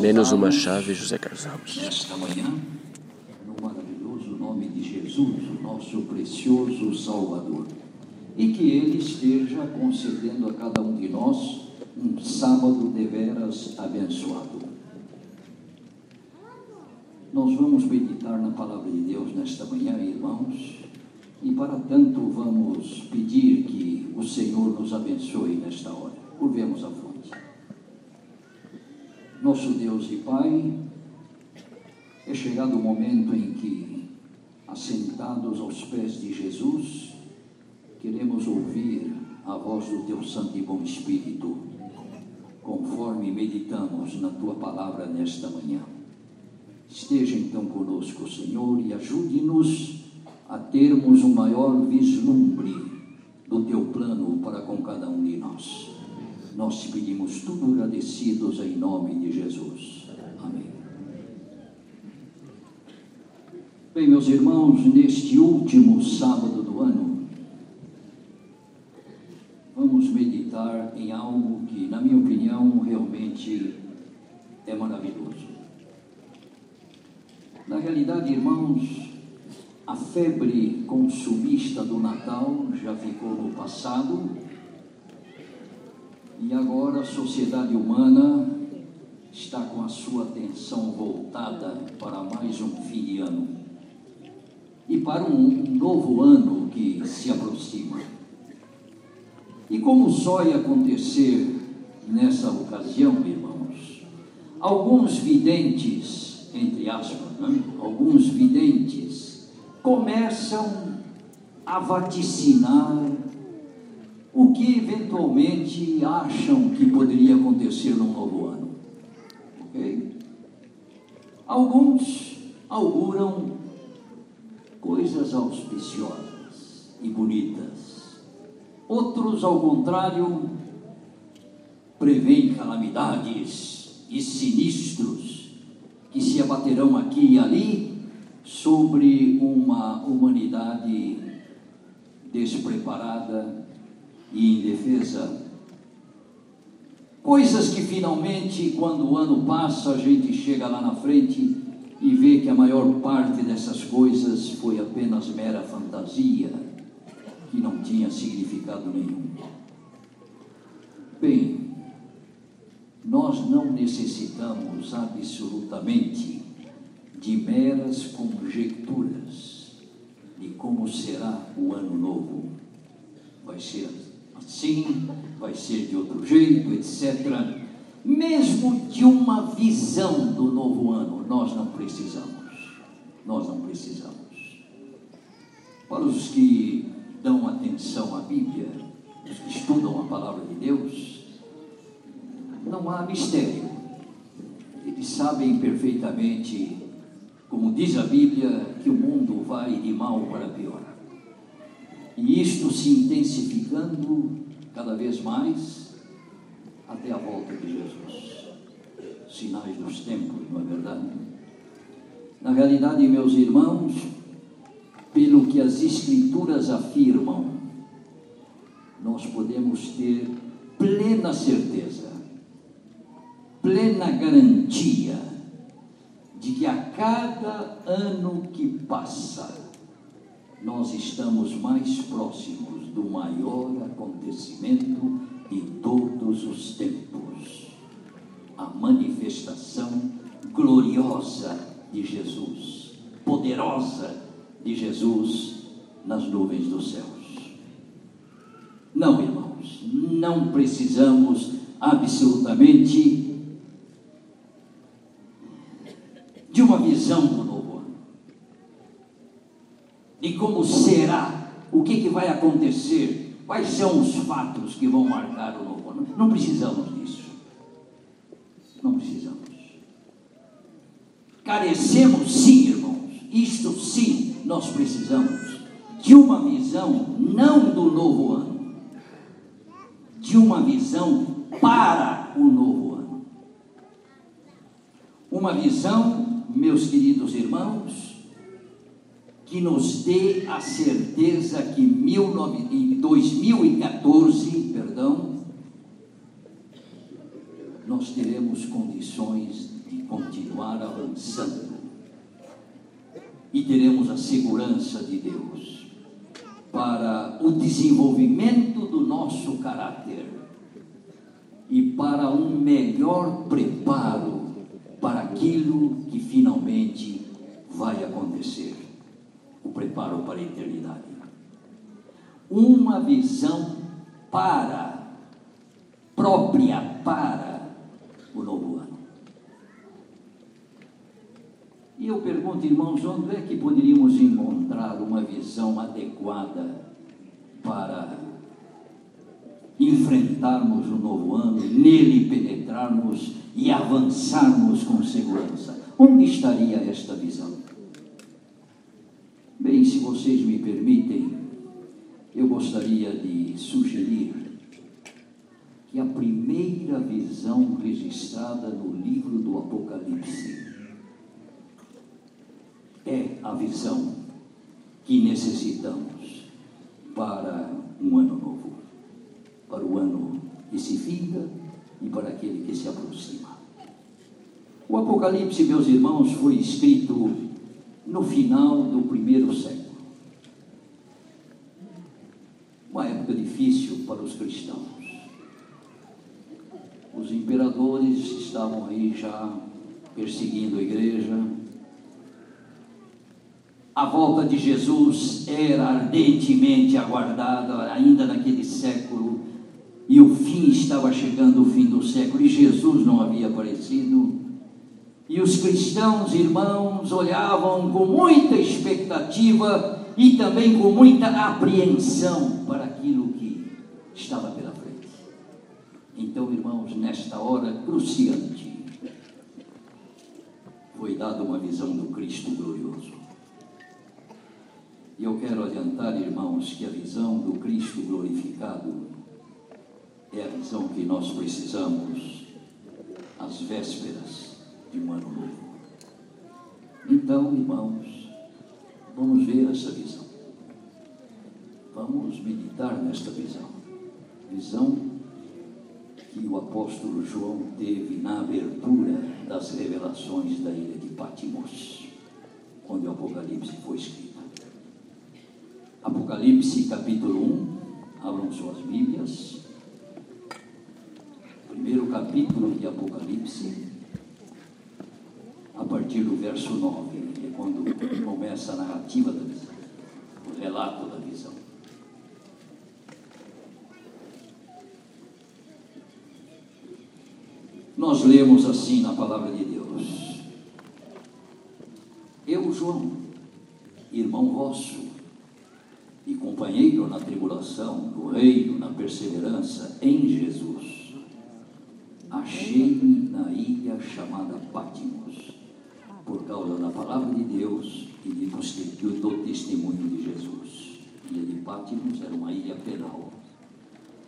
Menos uma chave, José Carlos Ramos. nesta manhã, no maravilhoso nome de Jesus, o nosso precioso Salvador. E que Ele esteja concedendo a cada um de nós um sábado deveras abençoado. Nós vamos meditar na palavra de Deus nesta manhã, irmãos, e para tanto vamos pedir que o Senhor nos abençoe nesta hora. Curvemos a fonte. Nosso Deus e Pai, é chegado o momento em que, assentados aos pés de Jesus, queremos ouvir a voz do Teu Santo e Bom Espírito, conforme meditamos na Tua palavra nesta manhã. Esteja então conosco, Senhor, e ajude-nos a termos um maior vislumbre do Teu plano para com cada um de nós. Nós te pedimos tudo agradecidos em nome de Jesus. Amém. Bem, meus irmãos, neste último sábado do ano, vamos meditar em algo que, na minha opinião, realmente é maravilhoso. Na realidade, irmãos, a febre consumista do Natal já ficou no passado e agora a sociedade humana está com a sua atenção voltada para mais um fim de ano e para um novo ano que se aproxima. E como só ia acontecer nessa ocasião, irmãos, alguns videntes, entre aspas, né? alguns videntes, começam a vaticinar o que eventualmente acham que poderia acontecer no novo ano. Ok? Alguns auguram coisas auspiciosas e bonitas. Outros, ao contrário, preveem calamidades e sinistros que se abaterão aqui e ali sobre uma humanidade despreparada e indefesa. Coisas que finalmente, quando o ano passa, a gente chega lá na frente e vê que a maior parte dessas coisas foi apenas mera fantasia, que não tinha significado nenhum. Bem, nós não necessitamos absolutamente de meras conjecturas de como será o ano novo. Vai ser assim, vai ser de outro jeito, etc. Mesmo de uma visão do novo ano, nós não precisamos. Nós não precisamos. Para os que dão atenção à Bíblia, os que estudam a palavra de Deus, não há mistério. Eles sabem perfeitamente, como diz a Bíblia, que o mundo vai de mal para pior. E isto se intensificando cada vez mais até a volta de Jesus. Sinais dos tempos, não é verdade? Na realidade, meus irmãos, pelo que as Escrituras afirmam, nós podemos ter plena certeza, plena garantia de que a cada ano que passa, nós estamos mais próximos do maior acontecimento de todos os tempos a manifestação gloriosa de Jesus, poderosa de Jesus nas nuvens dos céus. Não, irmãos, não precisamos absolutamente de uma visão de como será, o que, que vai acontecer, quais são os fatos que vão marcar o novo ano. Não precisamos disso. Não precisamos. Carecemos sim, irmãos, isto sim nós precisamos de uma visão não do novo ano, de uma visão para o novo ano. Uma visão, meus queridos irmãos, que nos dê a certeza que em 2014, perdão, nós teremos condições avançando. E teremos a segurança de Deus para o desenvolvimento do nosso caráter e para um melhor preparo para aquilo que finalmente vai acontecer o preparo para a eternidade. Uma visão para, própria para o novo ano. E eu pergunto, irmãos, onde é que poderíamos encontrar uma visão adequada para enfrentarmos o novo ano, nele penetrarmos e avançarmos com segurança? Onde estaria esta visão? Bem, se vocês me permitem, eu gostaria de sugerir que a primeira visão registrada no livro do Apocalipse é a visão que necessitamos para um ano novo, para o ano que se finda e para aquele que se aproxima. O Apocalipse, meus irmãos, foi escrito no final do primeiro século. Uma época difícil para os cristãos. Os imperadores estavam aí já perseguindo a igreja, a volta de Jesus era ardentemente aguardada ainda naquele século, e o fim estava chegando, o fim do século, e Jesus não havia aparecido. E os cristãos, irmãos, olhavam com muita expectativa e também com muita apreensão para aquilo que estava pela frente. Então, irmãos, nesta hora cruciante, foi dada uma visão do Cristo glorioso. E eu quero adiantar, irmãos, que a visão do Cristo glorificado é a visão que nós precisamos às vésperas de novo. Então, irmãos, vamos ver essa visão. Vamos meditar nesta visão. Visão que o apóstolo João teve na abertura das revelações da ilha de Patmos, onde o Apocalipse foi escrito. Apocalipse capítulo 1, abram suas Bíblias. Primeiro capítulo de Apocalipse, a partir do verso 9, é quando começa a narrativa da visão, o relato da visão. Nós lemos assim na palavra de Deus: Eu, João, irmão vosso, e companheiro na tribulação, no reino, na perseverança em Jesus. Achei-me na ilha chamada Patmos, por causa da palavra de Deus e de, do testemunho de Jesus. Ilha de Patmos era uma ilha penal,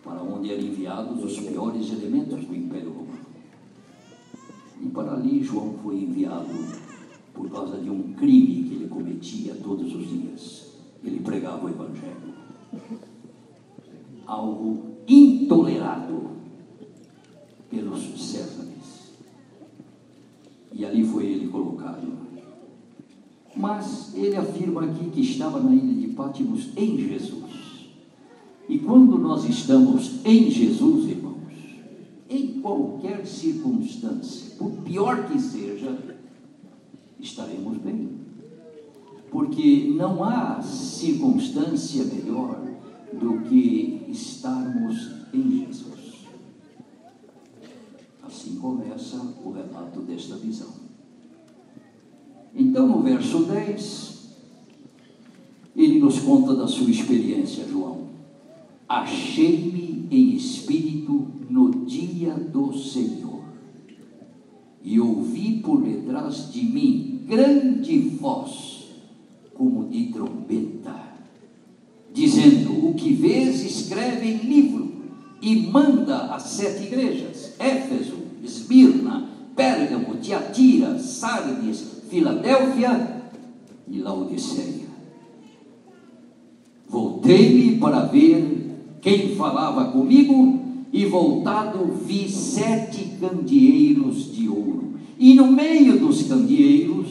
para onde eram enviados os piores elementos do Império Romano. E para ali João foi enviado por causa de um crime que ele cometia todos os dias ele pregava o Evangelho. Algo intolerável pelos Césares. Ali foi ele colocado. Mas ele afirma aqui que estava na ilha de Pátimos em Jesus. E quando nós estamos em Jesus, irmãos, em qualquer circunstância, por pior que seja, estaremos bem porque não há circunstância melhor do que estarmos em Jesus. Assim começa o relato desta visão. Então, no verso 10, ele nos conta da sua experiência, João. Achei-me em espírito no dia do Senhor, e ouvi por detrás de mim grande voz como de trombeta, dizendo: O que vês, escreve em livro e manda às sete igrejas: Éfeso, Esmirna, Pérgamo, Tiatira, Sardes, Filadélfia e Laodiceia. Voltei-me para ver quem falava comigo, e voltado vi sete candeeiros de ouro e no meio dos candeeiros,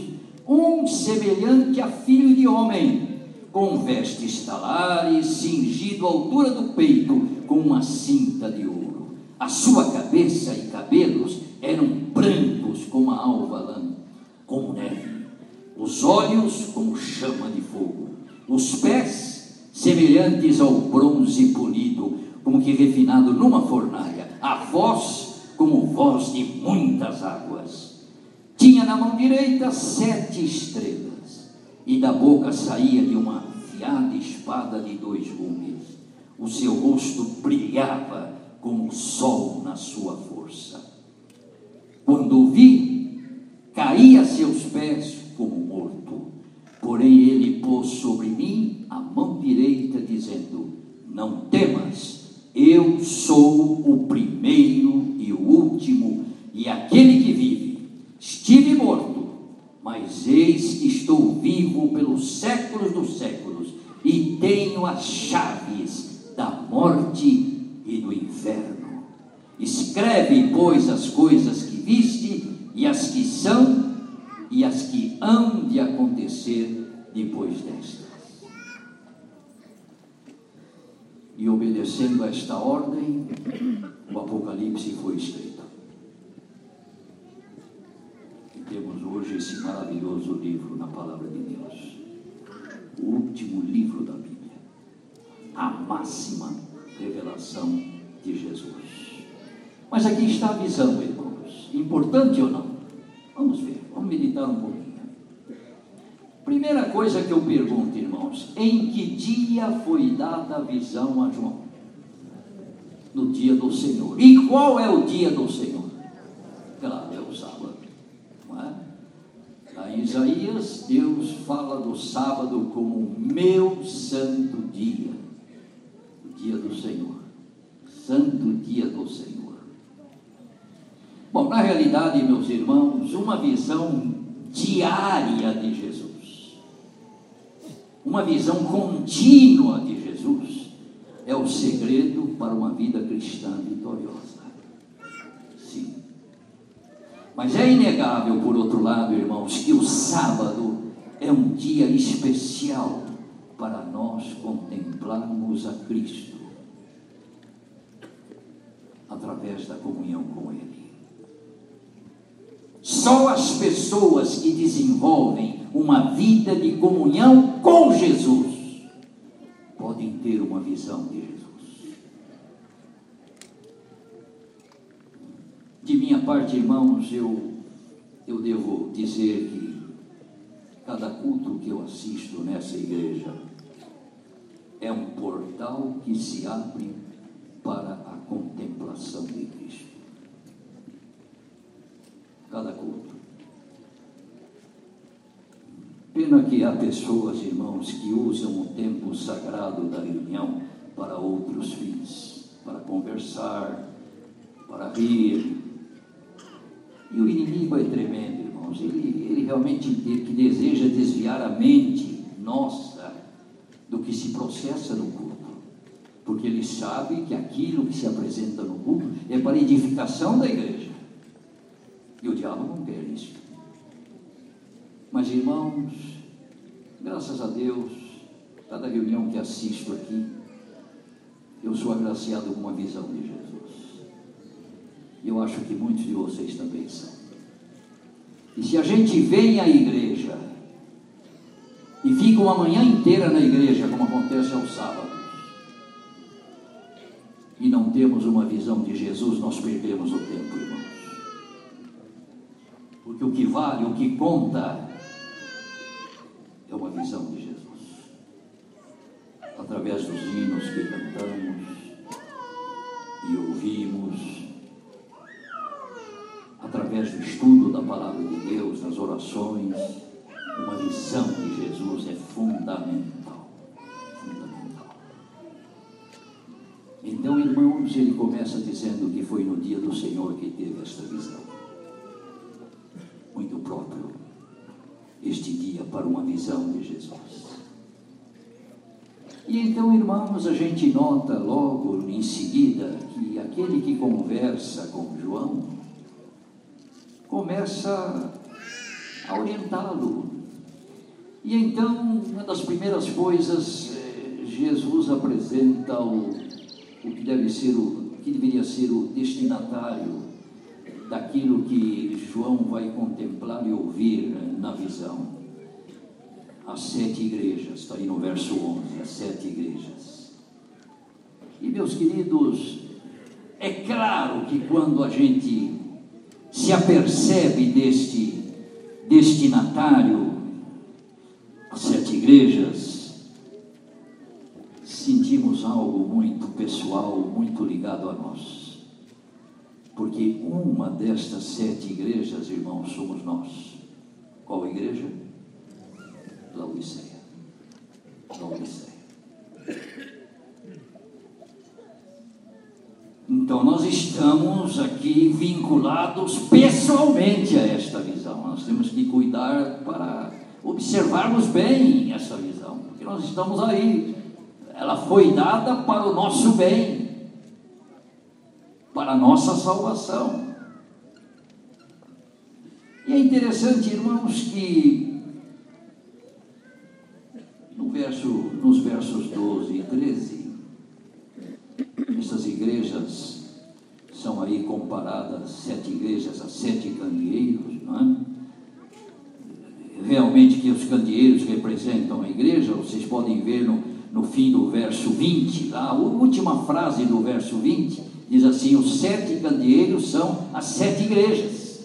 um semelhante a filho de homem, com vestes talares, cingido à altura do peito, com uma cinta de ouro. A sua cabeça e cabelos eram brancos como a alva lã, como neve, os olhos como chama de fogo, os pés semelhantes ao bronze polido, como que refinado numa fornalha, a voz como voz de muitas águas. Tinha na mão direita sete estrelas, e da boca saía de uma afiada espada de dois gumes. O seu rosto brilhava como o sol na sua força. Quando vi, caí a seus pés como morto. Porém, ele pôs sobre mim a mão direita, dizendo: Não temas, eu sou o primeiro e o último, e aquele que vive. Estive morto, mas eis que estou vivo pelos séculos dos séculos, e tenho as chaves da morte e do inferno. Escreve, pois, as coisas que viste, e as que são, e as que hão de acontecer depois destas. E obedecendo a esta ordem, o Apocalipse foi escrito. E temos hoje esse maravilhoso livro na palavra de Deus. O último livro da Bíblia. A máxima revelação de Jesus. Mas aqui está a visão, irmãos. Importante ou não? Vamos ver, vamos meditar um pouquinho. Primeira coisa que eu pergunto, irmãos, em que dia foi dada a visão a João? No dia do Senhor. E qual é o dia do Senhor? Claro, é o sábado. Não é? Lá Isaías, Deus fala do sábado como meu santo dia. O dia do Senhor. Santo dia do Senhor. Bom, na realidade, meus irmãos, uma visão diária de Jesus uma visão contínua de Jesus é o segredo para uma vida cristã vitoriosa. Sim. Mas é inegável, por outro lado, irmãos, que o sábado é um dia especial para nós contemplarmos a Cristo através da comunhão com Ele. Só as pessoas que desenvolvem uma vida de comunhão com Jesus podem ter uma visão de Jesus. De minha parte, irmãos, eu, eu devo dizer que cada culto que eu assisto nessa igreja é um portal que se abre para a contemplação de Cristo. Cada culto. Pena que há pessoas, irmãos, que usam o tempo sagrado da reunião para outros fins, para conversar, para rir. E o inimigo é tremendo, irmãos. Ele, ele realmente que deseja desviar a mente nossa do que se processa no culto. Porque ele sabe que aquilo que se apresenta no culto é para edificação da igreja. E o diabo não quer isso. Mas, irmãos, graças a Deus, cada reunião que assisto aqui, eu sou agraciado com uma visão de Jesus. E eu acho que muitos de vocês também são. E se a gente vem à igreja e fica uma manhã inteira na igreja, como acontece aos sábados, e não temos uma visão de Jesus, nós perdemos o tempo, irmãos. Porque o que vale, o que conta, é uma visão de Jesus. Através dos hinos que cantamos e ouvimos, através do estudo da palavra de Deus, das orações, uma visão de Jesus é fundamental. Fundamental. Então, irmãos, ele começa dizendo que foi no dia do Senhor que teve esta visão. Muito próprio este dia para uma visão de Jesus. E então, irmãos, a gente nota logo em seguida que aquele que conversa com João começa a orientá-lo. E então, uma das primeiras coisas, eh, Jesus apresenta o, o que deve ser o, o que deveria ser o destinatário daquilo que João vai contemplar e ouvir na visão. As sete igrejas, está aí no verso 11, as sete igrejas. E meus queridos, é claro que quando a gente se apercebe deste destinatário, as sete igrejas, sentimos algo muito pessoal, muito ligado a nós. Porque uma destas sete igrejas, irmãos, somos nós. Qual igreja? Laodiceia. Laodiceia. Então nós estamos aqui vinculados pessoalmente a esta visão. Nós temos que cuidar para observarmos bem essa visão, porque nós estamos aí. Ela foi dada para o nosso bem para a nossa salvação. E é interessante, irmãos, que no verso, nos versos 12 e 13, essas igrejas são aí comparadas, sete igrejas, a sete candeeiros, não é? Realmente que os candeeiros representam a igreja, vocês podem ver no, no fim do verso 20, lá, a última frase do verso 20, diz assim: os sete candeeiros são as sete igrejas.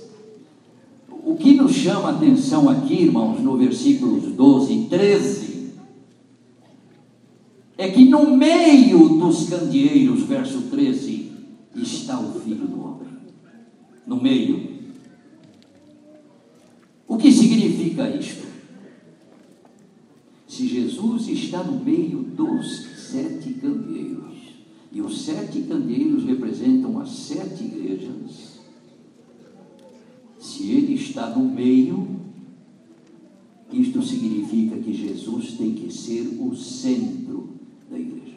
O que nos chama a atenção aqui, irmãos, no versículos 12 e 13, é que no meio dos candeeiros, verso 13, está o Filho do Homem. No meio. O que significa isto? Se Jesus está no meio dos sete candeeiros, e os sete candeeiros representam as sete igrejas. Se ele está no meio, isto significa que Jesus tem que ser o centro da igreja.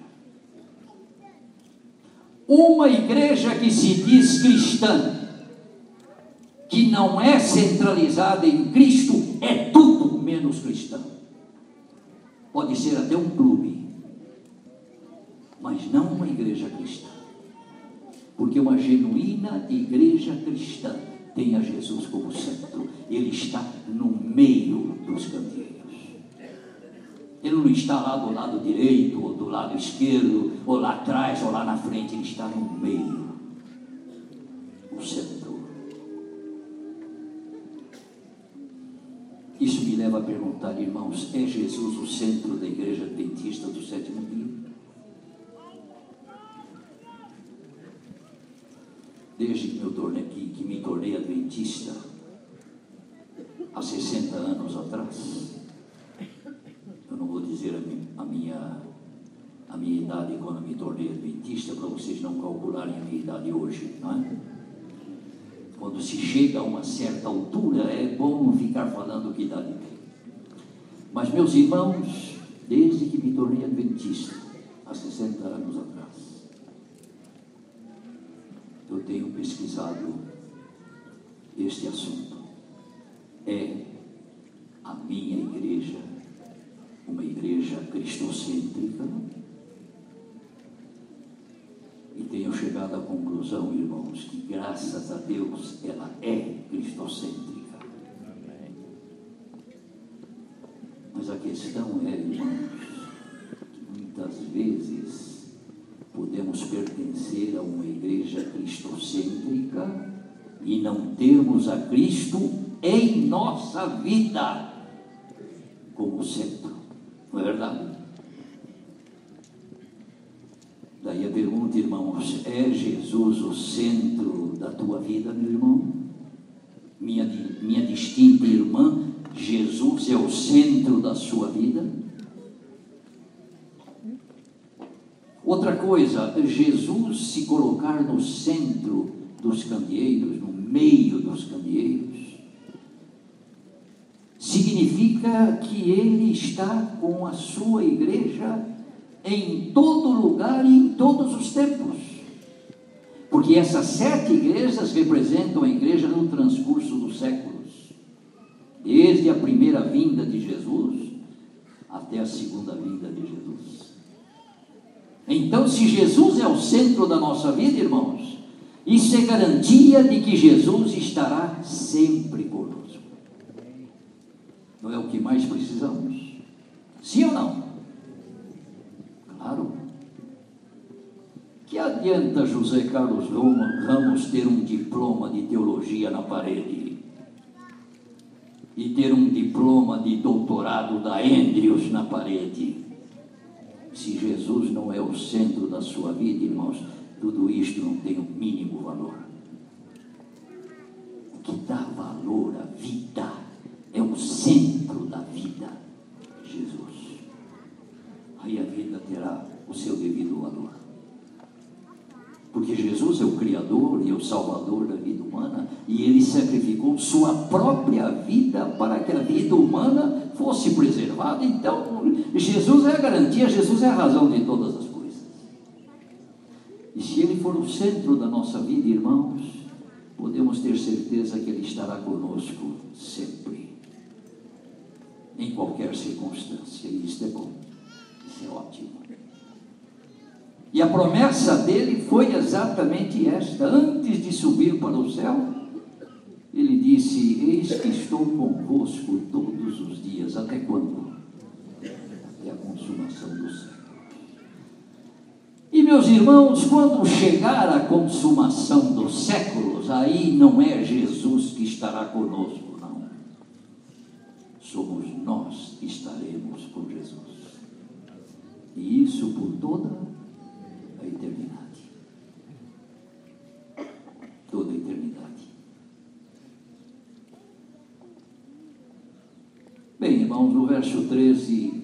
Uma igreja que se diz cristã, que não é centralizada em Cristo, é tudo menos cristã. Pode ser até um clube mas não uma igreja cristã. Porque uma genuína igreja cristã tem a Jesus como centro. Ele está no meio dos candeeiros. Ele não está lá do lado direito, ou do lado esquerdo, ou lá atrás, ou lá na frente. Ele está no meio. O centro. Isso me leva a perguntar, irmãos: é Jesus o centro da igreja adventista do sétimo dia? Desde que, tornei, que, que me tornei adventista, há 60 anos atrás. Eu não vou dizer a minha, a minha, a minha idade quando me tornei adventista, para vocês não calcularem a minha idade hoje, não é? Quando se chega a uma certa altura, é bom ficar falando que idade tem. Mas, meus irmãos, desde que me tornei adventista, há 60 anos atrás, eu tenho pesquisado este assunto. É a minha igreja uma igreja cristocêntrica? E tenho chegado à conclusão, irmãos, que graças a Deus ela é cristocêntrica. Mas a questão é, irmãos, que muitas vezes podemos pertencer a uma igreja cristocêntrica e não termos a Cristo em nossa vida como centro. Não é verdade? Daí a pergunta, irmãos: é Jesus o centro da tua vida, meu irmão? Minha, minha distinta irmã, Jesus é o centro da sua vida? Outra coisa, Jesus se colocar no centro dos candeeiros, no meio dos candeeiros, significa que ele está com a sua igreja em todo lugar e em todos os tempos. Porque essas sete igrejas representam a igreja no transcurso dos séculos, desde a primeira vinda de Jesus até a segunda vinda de Jesus. Então, se Jesus é o centro da nossa vida, irmãos, isso é garantia de que Jesus estará sempre conosco. Não é o que mais precisamos? Sim ou não? Claro. Que adianta José Carlos Ramos ter um diploma de teologia na parede? E ter um diploma de doutorado da Andrews na parede? Se Jesus não é o centro da sua vida, irmãos, tudo isto não tem o mínimo valor. O que dá valor à vida é o centro da vida, Jesus. Aí a vida terá o seu devido valor. Porque Jesus é o Criador e o Salvador da vida humana, e ele sacrificou sua própria vida para que a vida humana fosse preservada. Então, Jesus é a garantia, Jesus é a razão de todas as coisas. E se ele for o centro da nossa vida, irmãos, podemos ter certeza que ele estará conosco sempre, em qualquer circunstância, e isso é bom, isso é ótimo. E a promessa dele foi exatamente esta: antes de subir para o céu, ele disse: Eis que estou convosco todos os dias. Até quando? Até a consumação do século. E meus irmãos, quando chegar a consumação dos séculos, aí não é Jesus que estará conosco, não. Somos nós que estaremos com Jesus. E isso por toda a eternidade. Toda a eternidade. Bem, irmãos, no verso 13,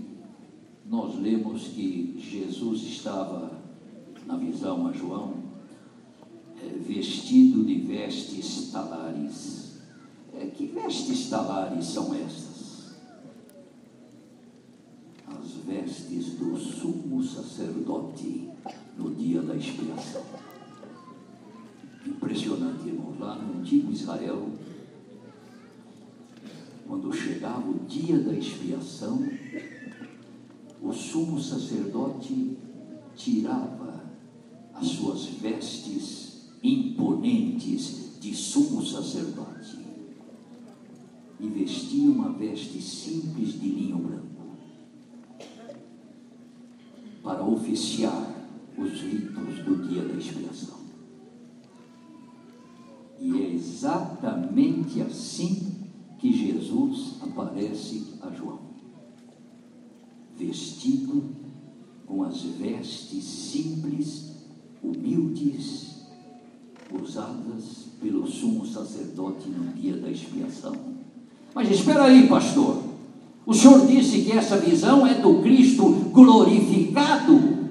nós lemos que Jesus estava, na visão a João, é, vestido de vestes talares. É, que vestes talares são estas? As vestes do sumo sacerdote no dia da expiação. Impressionante, irmãos. Lá no antigo Israel, quando chegava o dia da expiação, o sumo sacerdote tirava as suas vestes imponentes de sumo sacerdote e vestia uma veste simples de linho branco para oficiar os ritos do dia da expiação. E é exatamente assim que Jesus aparece a João, vestido com as vestes simples, humildes, usadas pelo sumo sacerdote no dia da expiação. Mas espera aí, pastor. O senhor disse que essa visão é do Cristo glorificado.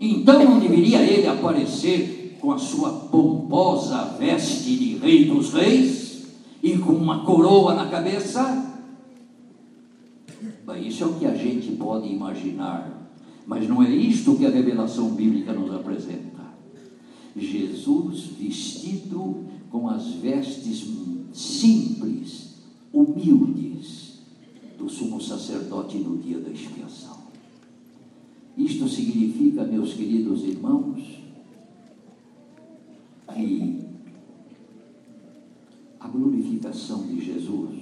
Então não deveria ele aparecer com a sua pomposa veste de rei dos reis e com uma coroa na cabeça? Bem, isso é o que a gente pode imaginar, mas não é isto que a revelação bíblica nos apresenta. Jesus vestido com as vestes simples, humildes do sumo sacerdote no dia da expiação. Isto significa, meus queridos irmãos, que a glorificação de Jesus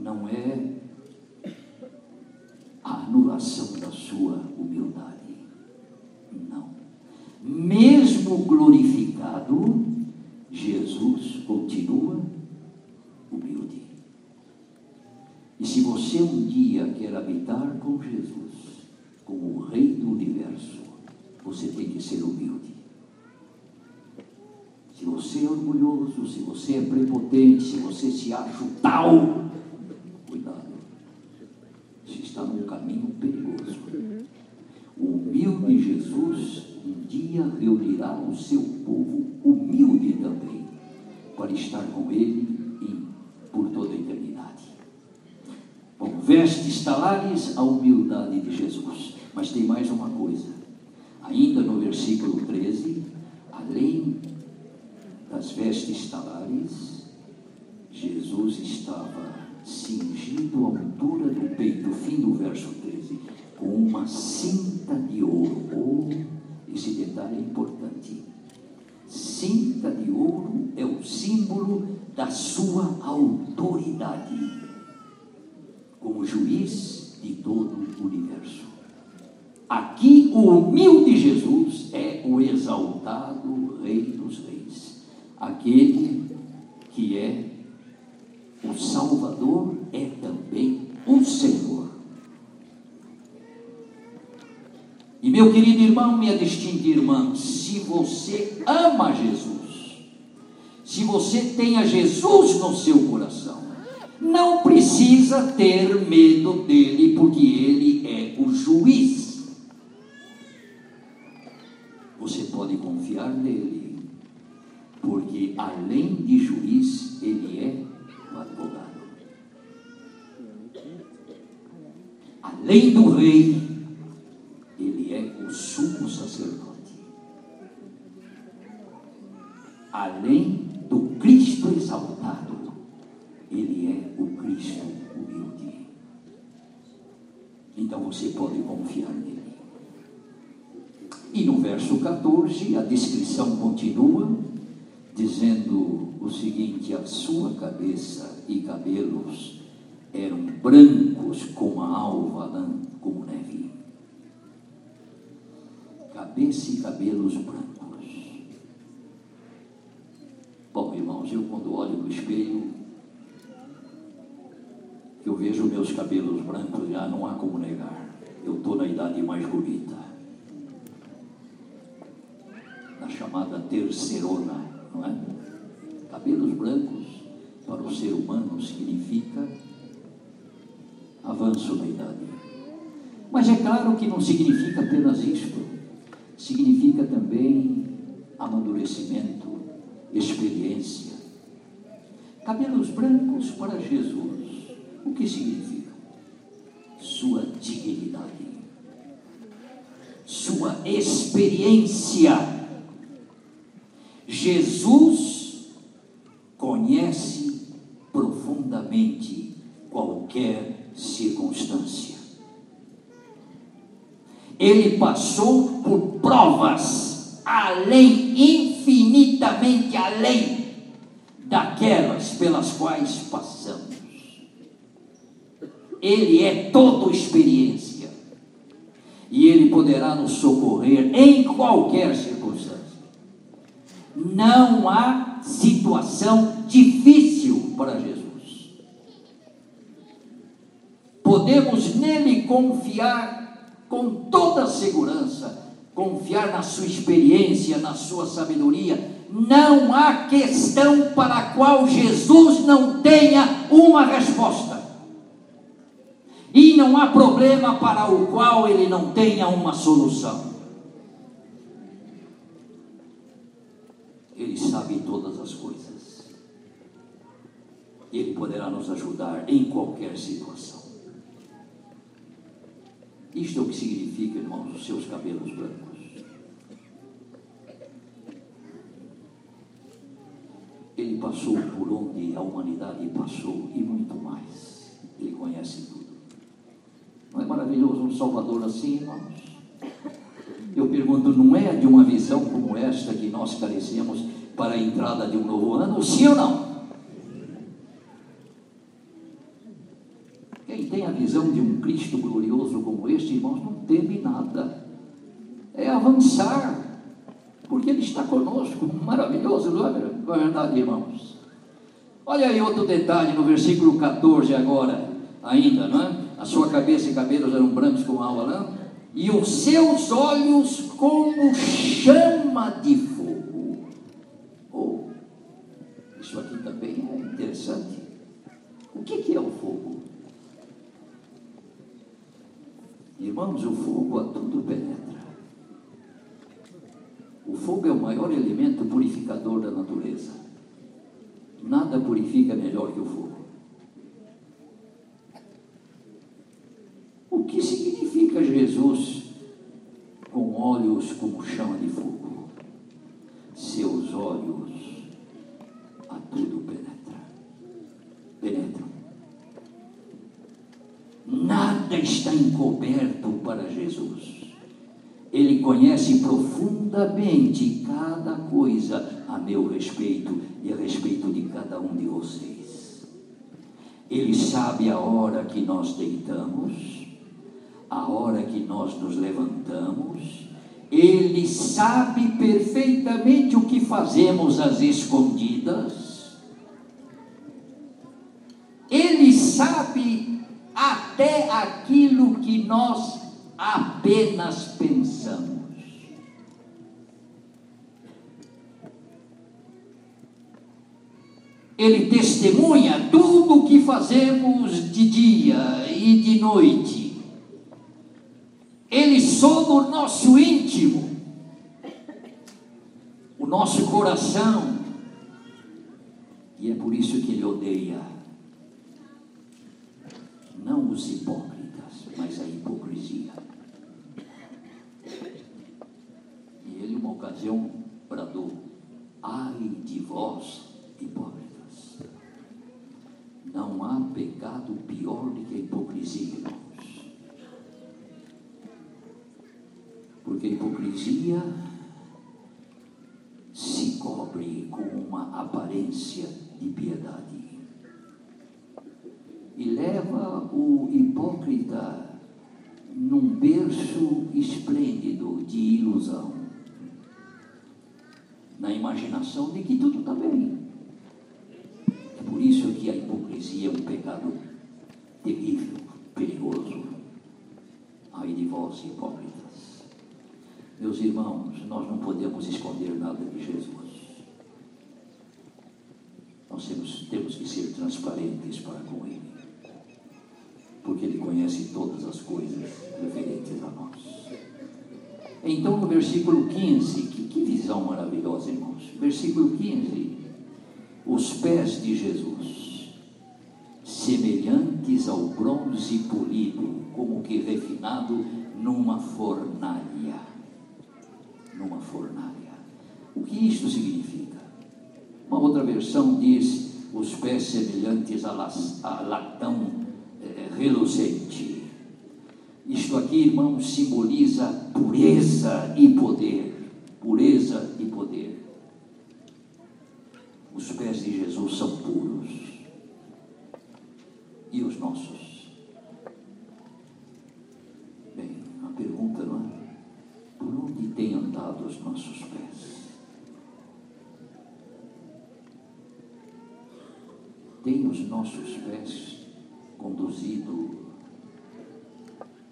não é a anulação da sua humildade. Não. Mesmo glorificado, Jesus continua humilde. E se você um dia quer habitar com Jesus, como o rei do universo, você tem que ser humilde. Você é orgulhoso, se você é prepotente, se você se acha tal, cuidado. Você está num caminho perigoso. O humilde Jesus um dia reunirá o seu povo humilde também para estar com ele por toda a eternidade. Bom, vestes talares a humildade de Jesus. Mas tem mais uma coisa: Ainda no versículo 13, além das vestes talares, Jesus estava cingido à altura do peito, fim do verso 13, com uma cinta de ouro. Oh, esse detalhe é importante. Cinta de ouro é o símbolo da sua autoridade como juiz de todo o universo. Aqui, o humilde Jesus é o exaltado Rei dos Reis, aquele que é o Salvador, é também o Senhor. E meu querido irmão, minha distinta irmã, se você ama Jesus, se você tem a Jesus no seu coração, não precisa ter medo dele, porque ele é o juiz. Você pode confiar nele, porque além de juiz, ele é o advogado. Além do rei, ele é o sumo sacerdote. Além do Cristo exaltado, ele é o Cristo humilde. Então você pode confiar nele. E no verso 14, a descrição continua, dizendo o seguinte: a sua cabeça e cabelos eram brancos como a alva lã, como neve. Cabeça e cabelos brancos. Bom, irmãos, eu quando olho no espelho, eu vejo meus cabelos brancos, já não há como negar. Eu estou na idade mais bonita. Na chamada terceirona, não é? Cabelos brancos para o ser humano significa avanço na idade. Mas é claro que não significa apenas isto. Significa também amadurecimento, experiência. Cabelos brancos para Jesus o que significa? Sua dignidade, sua experiência. Jesus conhece profundamente qualquer circunstância. Ele passou por provas além, infinitamente além daquelas pelas quais passamos. Ele é toda experiência. E Ele poderá nos socorrer em qualquer circunstância. Não há situação difícil para Jesus. Podemos nele confiar com toda segurança, confiar na sua experiência, na sua sabedoria. Não há questão para a qual Jesus não tenha uma resposta. E não há problema para o qual ele não tenha uma solução. Ele sabe todas as coisas. Ele poderá nos ajudar em qualquer situação. Isto é o que significa, irmãos, os seus cabelos brancos. Ele passou por onde a humanidade passou e muito mais. Ele conhece tudo. Não é maravilhoso um Salvador assim, irmãos? Eu pergunto, não é de uma visão como esta que nós carecemos para a entrada de um novo ano? Sim ou não? Quem tem a visão de um Cristo glorioso como este, irmãos, não teme nada. É avançar, porque Ele está conosco. Maravilhoso, não é verdade, irmãos? Olha aí outro detalhe no versículo 14 agora, ainda, não é? a sua cabeça e cabelos eram brancos como alva lã, e os seus olhos como chama de fogo. Oh, isso aqui também é interessante. O que é o fogo? Irmãos, o fogo a tudo penetra. O fogo é o maior elemento purificador da natureza. Nada purifica melhor que o fogo. O que significa Jesus com olhos como chama de fogo, seus olhos a tudo penetra, penetram. Nada está encoberto para Jesus. Ele conhece profundamente cada coisa a meu respeito e a respeito de cada um de vocês. Ele sabe a hora que nós deitamos, a hora que nós nos levantamos, ele sabe perfeitamente o que fazemos às escondidas, ele sabe até aquilo que nós apenas pensamos. Ele testemunha tudo o que fazemos de dia e de noite. Ele sonda o nosso íntimo, o nosso coração. E é por isso que ele odeia não os hipócritas, mas a hipocrisia. E ele, uma ocasião, bradou: Ai de vós, hipócritas. Não há pecado pior do que a hipocrisia, irmãos. Porque a hipocrisia se cobre com uma aparência de piedade e leva o hipócrita num berço esplêndido de ilusão, na imaginação de que tudo está bem. É por isso que a hipocrisia é um pecado terrível, perigoso. Ai de vós, hipócritas. Meus irmãos, nós não podemos esconder nada de Jesus. Nós temos, temos que ser transparentes para com Ele porque Ele conhece todas as coisas referentes a nós. Então, no versículo 15, que, que visão maravilhosa, irmãos. Versículo 15: os pés de Jesus, semelhantes ao bronze polido, como que refinado numa fornalha. Numa fornalha. O que isto significa? Uma outra versão diz: os pés semelhantes a, a latão reluzente. Isto aqui, irmãos, simboliza pureza e poder. Pureza e poder. Os pés de Jesus são puros. E os nossos? Bem, a pergunta não é? Por onde têm andado os nossos pés? Tem os nossos pés conduzido,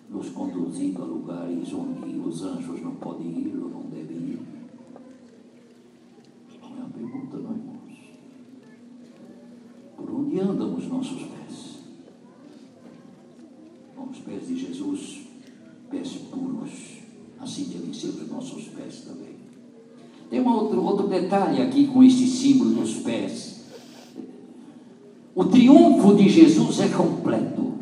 nos conduzindo a lugares onde os anjos não podem ir ou não devem ir? É uma pergunta, não, irmãos? Por onde andam os nossos pés? Os pés de Jesus, pés puros, assim devem ser os nossos pés também. Tem um outro, outro detalhe aqui com este símbolo dos pés. O triunfo de Jesus é completo.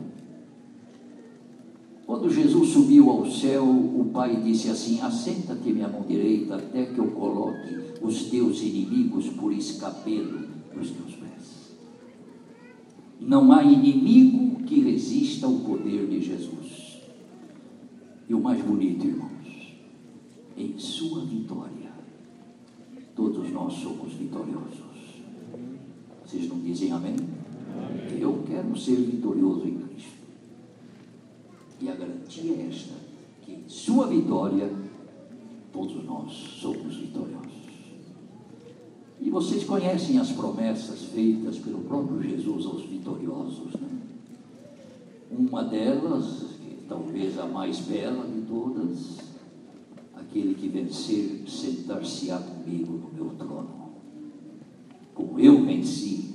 Quando Jesus subiu ao céu, o Pai disse assim: Assenta-te minha mão direita, até que eu coloque os teus inimigos por escapelo dos teus pés. Não há inimigo que resista ao poder de Jesus. E o mais bonito, irmãos, em Sua vitória, todos nós somos vitoriosos. Vocês não dizem amém? Eu quero ser vitorioso em Cristo. E a garantia é esta: que em sua vitória, todos nós somos vitoriosos. E vocês conhecem as promessas feitas pelo próprio Jesus aos vitoriosos. Né? Uma delas, que talvez a mais bela de todas, aquele que vencer sentar-se-á comigo no meu trono. Como eu venci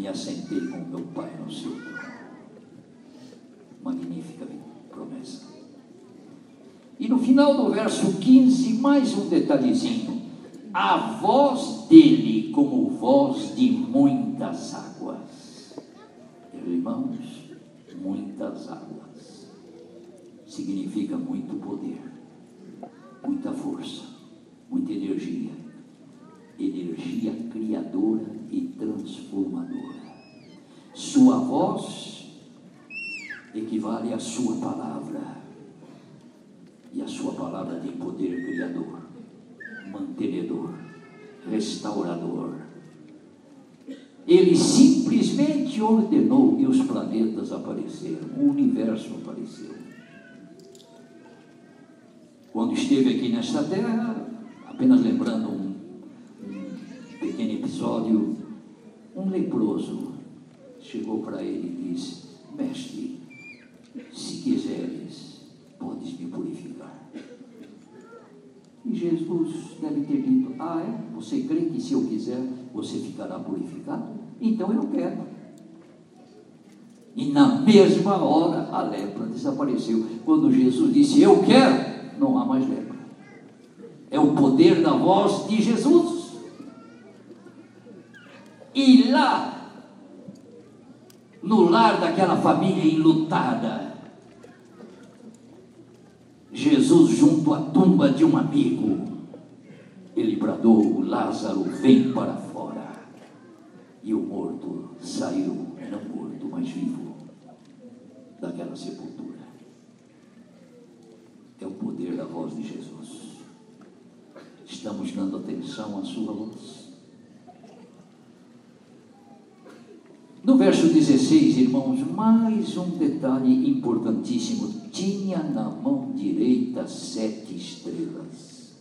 me assentei com meu Pai no seu trono. Magnífica promessa. E no final do verso 15, mais um detalhezinho. A voz dele como voz de muitas águas. Irmãos, muitas águas. Significa muito poder. muita força, muita energia, energia criadora e transformadora. Sua voz equivale à sua palavra, e a sua palavra tem poder criador, mantenedor, restaurador. Ele simplesmente ordenou e os planetas apareceram, o universo apareceu. Quando esteve aqui nesta terra, apenas lembrando um, um pequeno episódio, um leproso chegou para ele e disse: Mestre, se quiseres, podes me purificar. E Jesus deve ter dito: Ah, é? Você crê que se eu quiser, você ficará purificado? Então eu quero. E na mesma hora a lepra desapareceu. Quando Jesus disse: Eu quero, não há mais lepra. É o poder da voz de Jesus. E lá, no lar daquela família enlutada, Jesus, junto à tumba de um amigo, ele bradou: Lázaro, vem para fora. E o morto saiu, não morto, mas vivo, daquela sepultura. É o poder da voz de Jesus. Estamos dando atenção à sua voz. No verso 16, irmãos, mais um detalhe importantíssimo. Tinha na mão direita sete estrelas.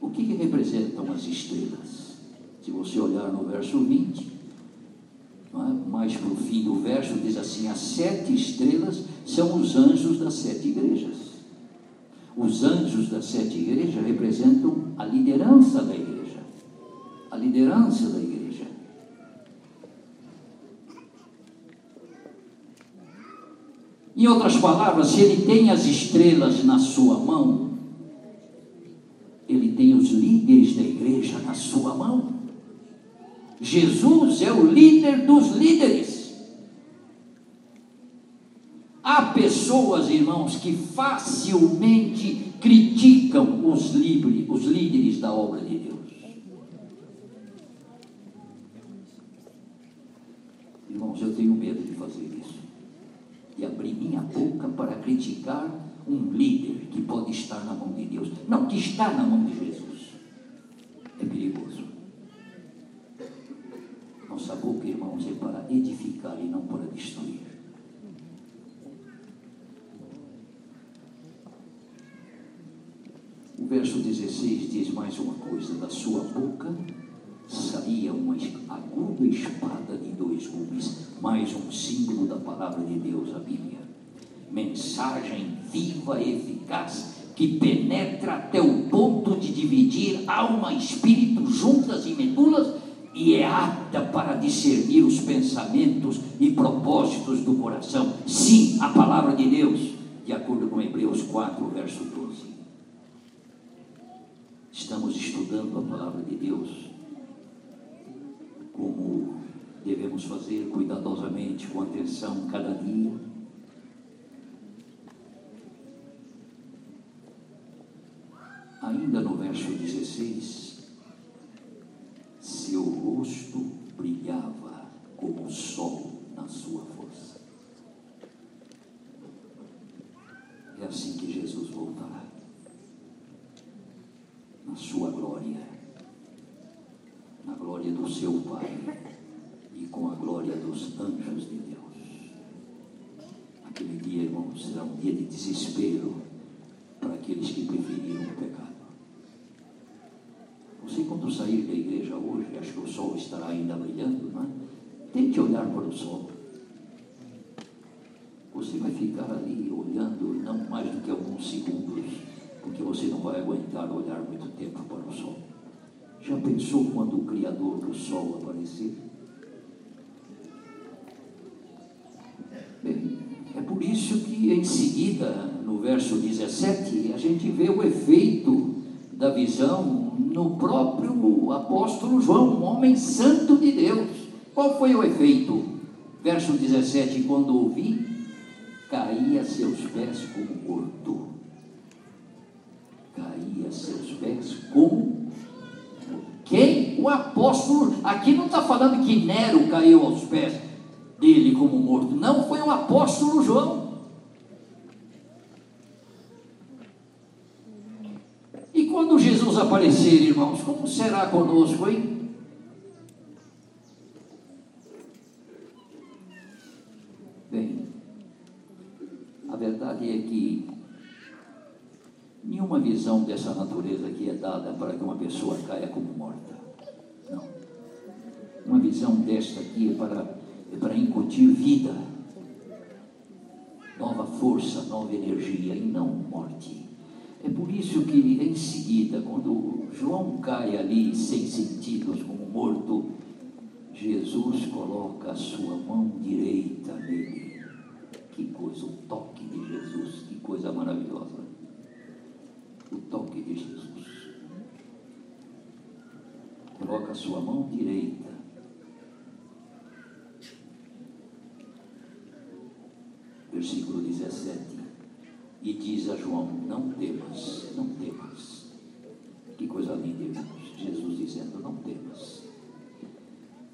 O que, que representam as estrelas? Se você olhar no verso 20, é? mais para o fim do verso, diz assim: as sete estrelas são os anjos das sete igrejas. Os anjos das sete igrejas representam a liderança da igreja. A liderança da igreja. Em outras palavras, se ele tem as estrelas na sua mão, ele tem os líderes da igreja na sua mão. Jesus é o líder dos líderes. Há pessoas, irmãos, que facilmente criticam os, livre, os líderes da obra de Deus. Irmãos, eu tenho medo de fazer isso de abrir minha boca para criticar um líder que pode estar na mão de Deus. Não, que está na mão de Jesus. É perigoso. Nossa boca, irmãos, é para edificar e não para destruir. O verso 16 diz mais uma coisa: da sua boca aguda espada de dois gumes, mais um símbolo da palavra de Deus, a Bíblia. Mensagem viva e eficaz que penetra até o ponto de dividir alma e espírito juntas e medulas e é apta para discernir os pensamentos e propósitos do coração. Sim, a palavra de Deus, de acordo com Hebreus 4, verso 12. Estamos estudando a palavra de Deus como devemos fazer cuidadosamente, com atenção, cada dia. Ainda no verso 16, seu rosto brilhava como o sol na sua força. É assim que Jesus voltará, na sua glória na glória do seu Pai e com a glória dos anjos de Deus. Aquele dia, irmãos, será um dia de desespero para aqueles que preferiram o pecado. Você, quando sair da igreja hoje, acho que o sol estará ainda brilhando, não é? Tente olhar para o sol. Você vai ficar ali olhando não mais do que alguns segundos, porque você não vai aguentar olhar muito tempo para o sol. Já pensou quando o Criador do Sol aparecer? Bem, por isso que em seguida, no verso 17, a gente vê o efeito da visão no próprio apóstolo João, um homem santo de Deus. Qual foi o efeito? Verso 17: Quando ouvi, caí a seus pés como morto. caía a seus pés como quem? O apóstolo. Aqui não está falando que Nero caiu aos pés dele como morto. Não, foi o apóstolo João. E quando Jesus aparecer, irmãos, como será conosco, hein? Bem, a verdade é que nenhuma visão dessa natureza aqui é dada para que uma pessoa caia como morta. Não. Uma visão desta aqui é para, é para incutir vida, nova força, nova energia e não morte. É por isso que em seguida, quando João cai ali sem sentidos como morto, Jesus coloca a sua mão direita nele. Que coisa, o toque de Jesus, que coisa maravilhosa. O toque de Jesus. Coloca a sua mão direita. Versículo 17 e diz a João: Não temas, não temas. Que coisa linda, irmãos. Jesus dizendo: Não temas.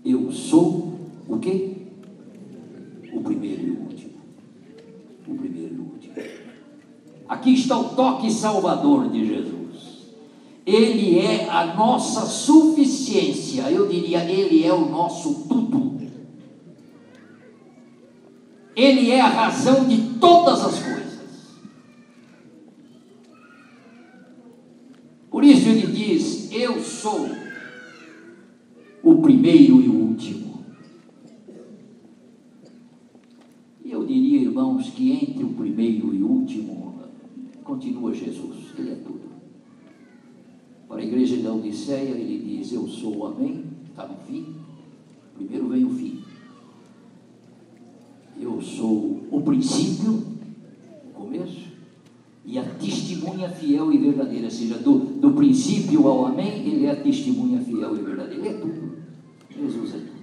Eu sou o quê? O primeiro e o último. O primeiro e o último. Aqui está o toque salvador de Jesus. Ele é a nossa suficiência. Eu diria, ele é o nosso tudo. Ele é a razão de todas as coisas. Por isso ele diz: Eu sou o primeiro e o último. E eu diria, irmãos, que entre o primeiro e o último continua Jesus, Ele é tudo. Para a igreja de Laodiceia, ele diz: Eu sou o Amém, está no fim. Primeiro vem o fim. Eu sou o princípio, o começo e a testemunha fiel e verdadeira, ou seja, do, do princípio ao amém, ele é a testemunha fiel e verdadeira. Ele é tudo. Jesus é tudo.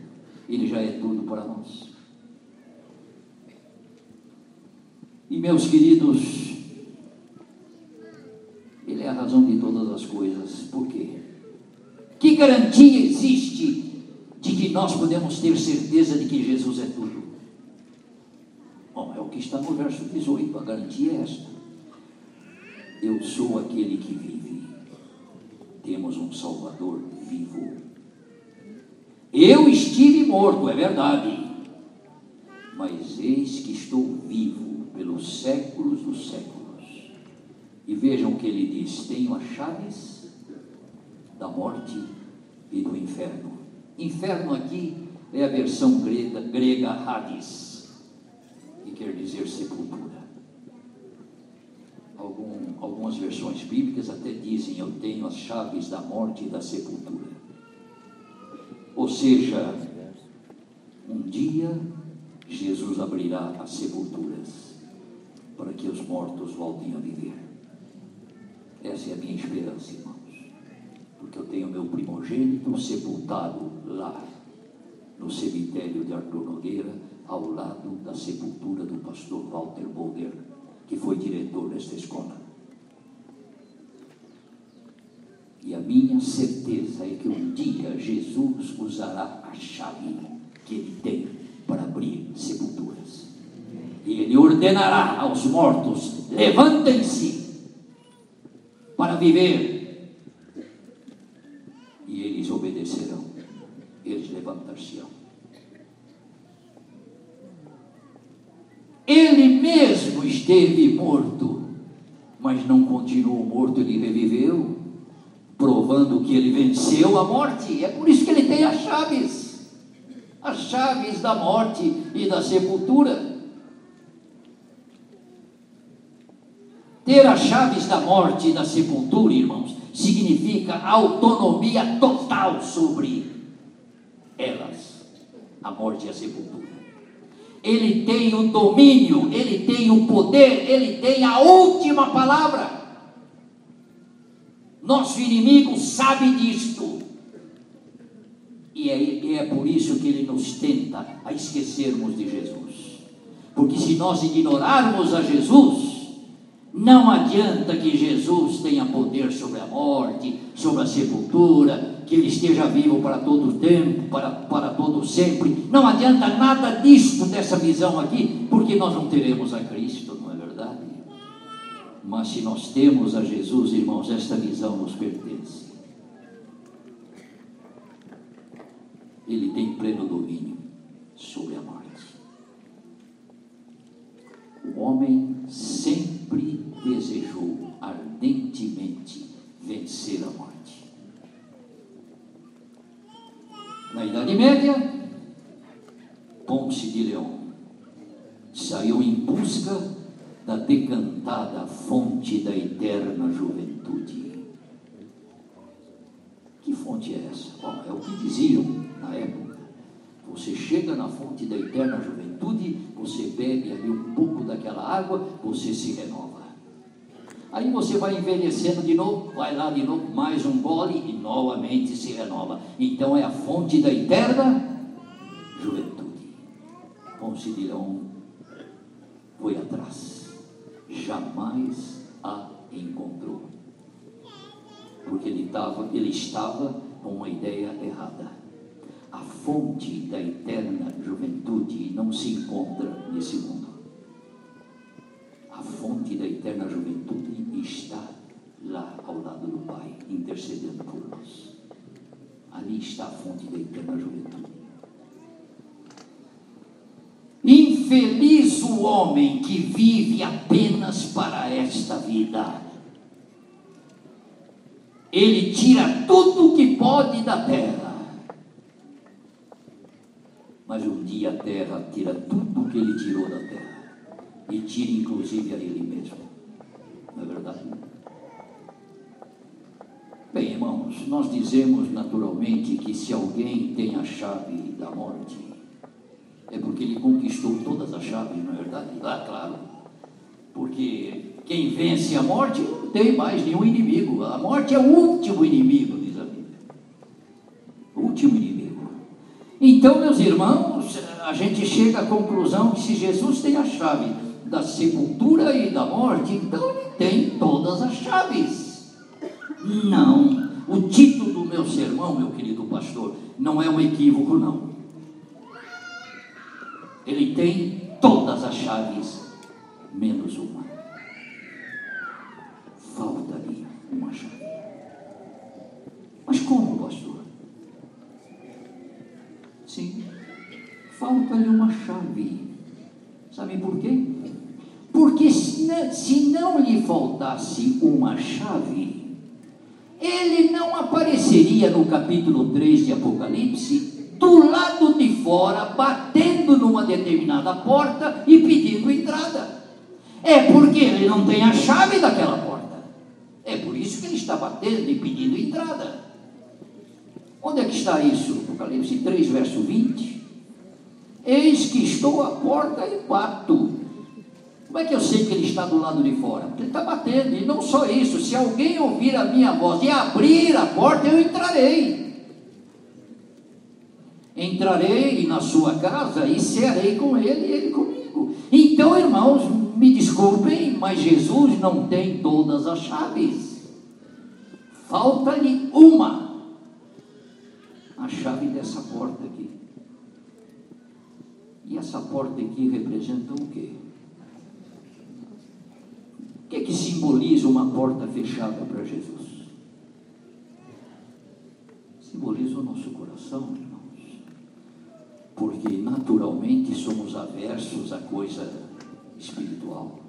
Ele já é tudo para nós. E meus queridos, ele é a razão de todas as coisas. Por quê? Que garantia existe de que nós podemos ter certeza de que Jesus é tudo? Bom, é o que está no verso 18, a garantia é esta. Eu sou aquele que vive. Temos um Salvador vivo. Eu estive morto, é verdade, mas eis que estou vivo pelos séculos dos séculos. E vejam o que ele diz: tenho as chaves da morte e do inferno. Inferno aqui é a versão grega, grega Hades, que quer dizer sepultura algum, algumas versões bíblicas até dizem: Eu tenho as chaves da morte e da sepultura. Ou seja, um dia Jesus abrirá as sepulturas para que os mortos voltem a viver. Essa é a minha esperança, irmãos. Porque eu tenho meu primogênito sepultado lá, no cemitério de Arthur Nogueira, ao lado da sepultura do pastor Walter Boger que foi diretor desta escola. E a minha certeza é que um dia Jesus usará a chave que ele tem para abrir sepulturas. E ele ordenará aos mortos: levantem-se para viver. E eles obedecerão, eles levantar-se-ão. Ele mesmo esteve morto, mas não continuou morto, ele reviveu, provando que ele venceu a morte. É por isso que ele tem as chaves as chaves da morte e da sepultura. Ter as chaves da morte e da sepultura, irmãos, significa autonomia total sobre elas, a morte e a sepultura ele tem o domínio, ele tem o poder, ele tem a última palavra. Nosso inimigo sabe disto. E é, e é por isso que ele nos tenta a esquecermos de Jesus. Porque se nós ignorarmos a Jesus, Não adianta que Jesus tenha poder sobre a morte, sobre a sepultura, que ele esteja vivo para todo o tempo, para, para todo sempre. Não adianta nada disto, dessa visão aqui, porque nós não teremos a Cristo, não é verdade? Mas se nós temos a Jesus, irmãos, esta visão nos pertence. Ele tem pleno domínio sobre a morte. O homem sempre desejou ardentemente vencer a morte. Na Idade Média, Ponce de Leão saiu em busca da decantada fonte da eterna juventude. Que fonte é essa? Bom, é o que diziam na época. Você chega na fonte da eterna juventude, você bebe ali um pouco daquela água, você se renova. Aí você vai envelhecendo de novo, vai lá de novo, mais um gole e novamente se renova. Então é a fonte da eterna juventude. Leão foi atrás, jamais a encontrou, porque ele, tava, ele estava com uma ideia errada. A fonte da eterna juventude não se encontra nesse mundo. A fonte da eterna juventude está lá ao lado do Pai, intercedendo por nós. Ali está a fonte da eterna juventude. Infeliz o homem que vive apenas para esta vida. Ele tira tudo o que pode da terra. Mas um dia a terra tira tudo o que ele tirou da terra. E tira inclusive a ele mesmo. Não é verdade? Bem, irmãos, nós dizemos naturalmente que se alguém tem a chave da morte, é porque ele conquistou todas as chaves, não é verdade? Ah, claro. Porque quem vence a morte não tem mais nenhum inimigo. A morte é o último inimigo, diz a Bíblia. O último inimigo. Então, meus irmãos, a gente chega à conclusão que se Jesus tem a chave da sepultura e da morte, então ele tem todas as chaves. Não. O título do meu sermão, meu querido pastor, não é um equívoco, não. Ele tem todas as chaves, menos uma. Falta-lhe uma chave. Mas como, pastor? Sim, falta-lhe uma chave. Sabe por quê? Não, se não lhe faltasse uma chave, ele não apareceria no capítulo 3 de Apocalipse do lado de fora, batendo numa determinada porta e pedindo entrada. É porque ele não tem a chave daquela porta. É por isso que ele está batendo e pedindo entrada. Onde é que está isso? Apocalipse 3, verso 20. Eis que estou à porta e bato. Como é que eu sei que ele está do lado de fora? Porque ele está batendo. E não só isso, se alguém ouvir a minha voz e abrir a porta, eu entrarei entrarei na sua casa e cearei com ele e ele comigo. Então, irmãos, me desculpem, mas Jesus não tem todas as chaves. Falta-lhe uma. A chave dessa porta aqui. E essa porta aqui representa o quê? O que, é que simboliza uma porta fechada para Jesus? Simboliza o nosso coração, porque naturalmente somos aversos à coisa espiritual.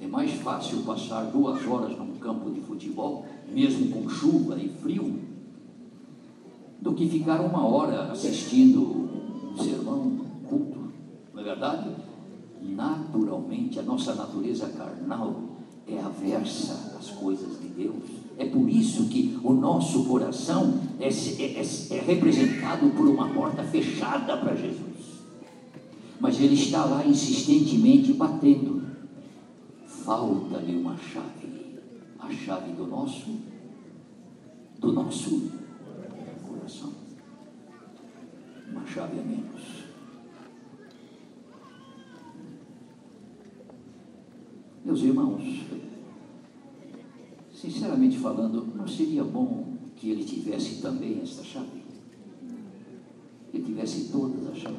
É mais fácil passar duas horas num campo de futebol, mesmo com chuva e frio, do que ficar uma hora assistindo um sermão, um culto. Não é verdade? Naturalmente, a nossa natureza carnal aversa às coisas de Deus. É por isso que o nosso coração é, é, é, é representado por uma porta fechada para Jesus. Mas ele está lá insistentemente batendo. Falta-lhe uma chave, a chave do nosso, do nosso coração. Uma chave a menos. Meus irmãos, sinceramente falando, não seria bom que ele tivesse também esta chave? Que tivesse todas as chaves.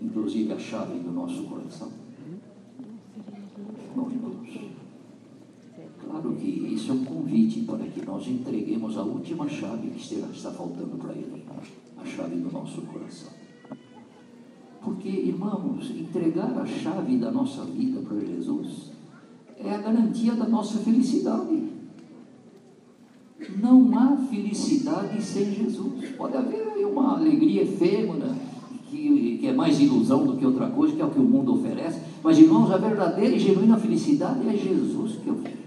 Inclusive a chave do nosso coração. Não, irmãos. Claro que isso é um convite para que nós entreguemos a última chave que está faltando para ele a chave do nosso coração. Porque, irmãos, entregar a chave da nossa vida para Jesus é a garantia da nossa felicidade. Não há felicidade sem Jesus. Pode haver aí uma alegria efêmera, que, que é mais ilusão do que outra coisa, que é o que o mundo oferece. Mas, irmãos, a verdadeira e genuína felicidade é Jesus que oferece.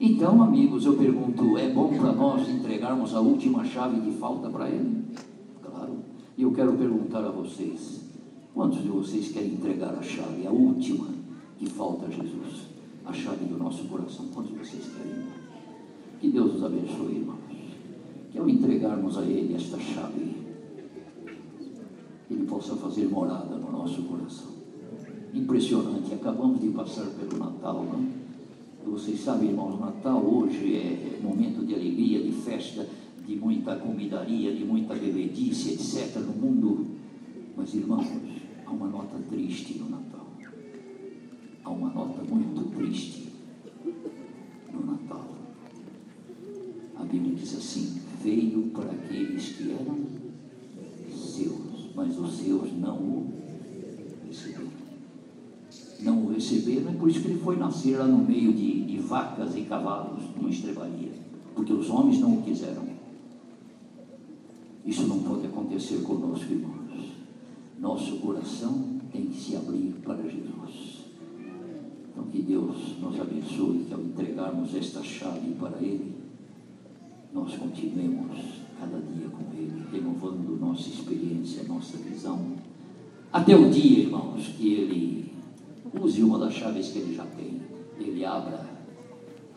Então, amigos, eu pergunto: é bom para nós entregarmos a última chave que falta para Ele? Claro. E eu quero perguntar a vocês: quantos de vocês querem entregar a chave, a última que falta Jesus? A chave do nosso coração? Quantos vocês querem? Que Deus os abençoe, irmãos. Que ao entregarmos a Ele esta chave, Ele possa fazer morada no nosso coração. Impressionante, acabamos de passar pelo Natal, não? Vocês sabem, irmãos, Natal hoje é momento de alegria, de festa, de muita comidaria, de muita bebedice, etc. no mundo. Mas, irmãos, há uma nota triste no Natal. Uma nota muito triste no Natal. A Bíblia diz assim: veio para aqueles que eram seus, mas os seus não o receberam não o receberam, é por isso que ele foi nascer lá no meio de, de vacas e cavalos, numa estrebaria, porque os homens não o quiseram. Isso não pode acontecer conosco, irmãos. Nosso coração tem que se abrir para Jesus. Então, que Deus nos abençoe, que ao entregarmos esta chave para Ele, nós continuemos cada dia com Ele, renovando nossa experiência, nossa visão, até o dia, irmãos, que Ele Use uma das chaves que ele já tem. Ele abra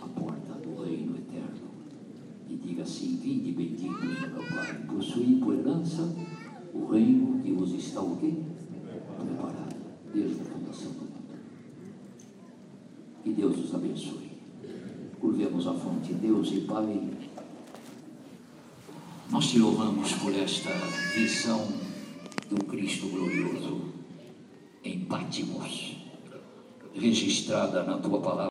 a porta do reino eterno e diga assim: Vinde benditos do meu Pai, possuí por herança o reino que vos está o quê? Preparado desde a fundação do Deus os abençoe. Curvemos a fonte, Deus e Pai. Nós te louvamos por esta visão do Cristo glorioso em Pátimos registrada na tua palavra.